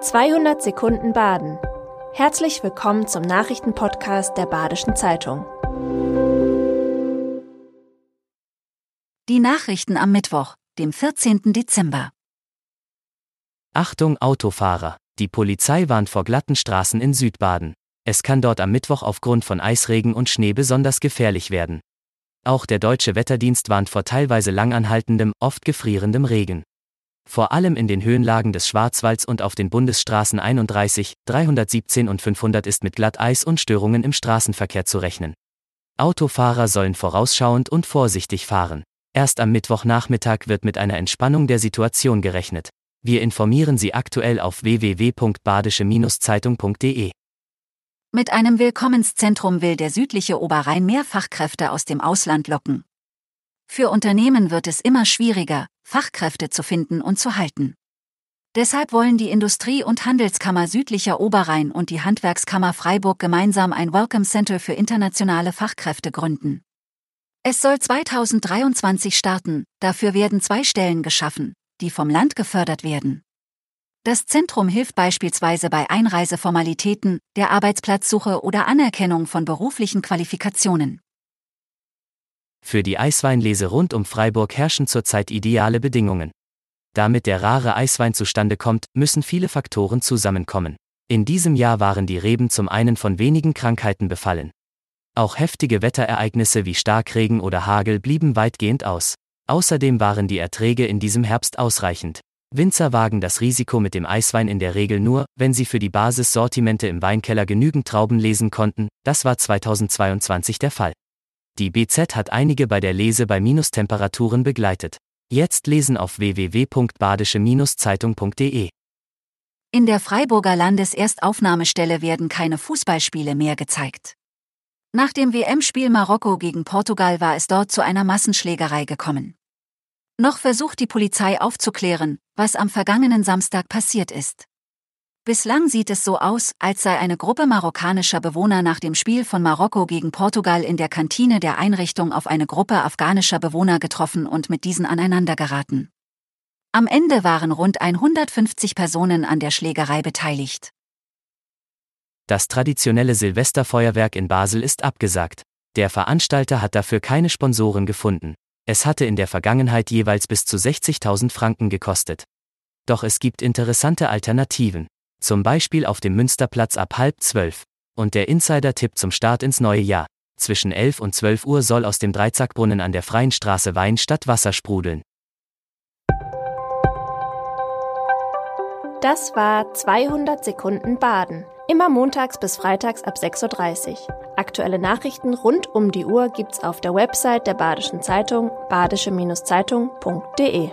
200 Sekunden Baden. Herzlich willkommen zum Nachrichtenpodcast der Badischen Zeitung. Die Nachrichten am Mittwoch, dem 14. Dezember. Achtung Autofahrer, die Polizei warnt vor glatten Straßen in Südbaden. Es kann dort am Mittwoch aufgrund von Eisregen und Schnee besonders gefährlich werden. Auch der deutsche Wetterdienst warnt vor teilweise langanhaltendem, oft gefrierendem Regen. Vor allem in den Höhenlagen des Schwarzwalds und auf den Bundesstraßen 31, 317 und 500 ist mit Glatteis und Störungen im Straßenverkehr zu rechnen. Autofahrer sollen vorausschauend und vorsichtig fahren. Erst am Mittwochnachmittag wird mit einer Entspannung der Situation gerechnet. Wir informieren Sie aktuell auf www.badische-zeitung.de. Mit einem Willkommenszentrum will der südliche Oberrhein mehr Fachkräfte aus dem Ausland locken. Für Unternehmen wird es immer schwieriger, Fachkräfte zu finden und zu halten. Deshalb wollen die Industrie- und Handelskammer Südlicher Oberrhein und die Handwerkskammer Freiburg gemeinsam ein Welcome Center für internationale Fachkräfte gründen. Es soll 2023 starten, dafür werden zwei Stellen geschaffen, die vom Land gefördert werden. Das Zentrum hilft beispielsweise bei Einreiseformalitäten, der Arbeitsplatzsuche oder Anerkennung von beruflichen Qualifikationen. Für die Eisweinlese rund um Freiburg herrschen zurzeit ideale Bedingungen. Damit der rare Eiswein zustande kommt, müssen viele Faktoren zusammenkommen. In diesem Jahr waren die Reben zum einen von wenigen Krankheiten befallen. Auch heftige Wetterereignisse wie Starkregen oder Hagel blieben weitgehend aus. Außerdem waren die Erträge in diesem Herbst ausreichend. Winzer wagen das Risiko mit dem Eiswein in der Regel nur, wenn sie für die Basissortimente im Weinkeller genügend Trauben lesen konnten, das war 2022 der Fall. Die BZ hat einige bei der Lese bei Minustemperaturen begleitet. Jetzt lesen auf www.badische-zeitung.de. In der Freiburger Landeserstaufnahmestelle werden keine Fußballspiele mehr gezeigt. Nach dem WM-Spiel Marokko gegen Portugal war es dort zu einer Massenschlägerei gekommen. Noch versucht die Polizei aufzuklären, was am vergangenen Samstag passiert ist. Bislang sieht es so aus, als sei eine Gruppe marokkanischer Bewohner nach dem Spiel von Marokko gegen Portugal in der Kantine der Einrichtung auf eine Gruppe afghanischer Bewohner getroffen und mit diesen aneinandergeraten. Am Ende waren rund 150 Personen an der Schlägerei beteiligt. Das traditionelle Silvesterfeuerwerk in Basel ist abgesagt. Der Veranstalter hat dafür keine Sponsoren gefunden. Es hatte in der Vergangenheit jeweils bis zu 60.000 Franken gekostet. Doch es gibt interessante Alternativen. Zum Beispiel auf dem Münsterplatz ab halb zwölf. Und der Insider-Tipp zum Start ins neue Jahr. Zwischen 11 und 12 Uhr soll aus dem Dreizackbrunnen an der Freien Straße Wein statt Wasser sprudeln. Das war 200 Sekunden Baden. Immer montags bis freitags ab 6.30 Uhr. Aktuelle Nachrichten rund um die Uhr gibt's auf der Website der Badischen Zeitung badische-zeitung.de.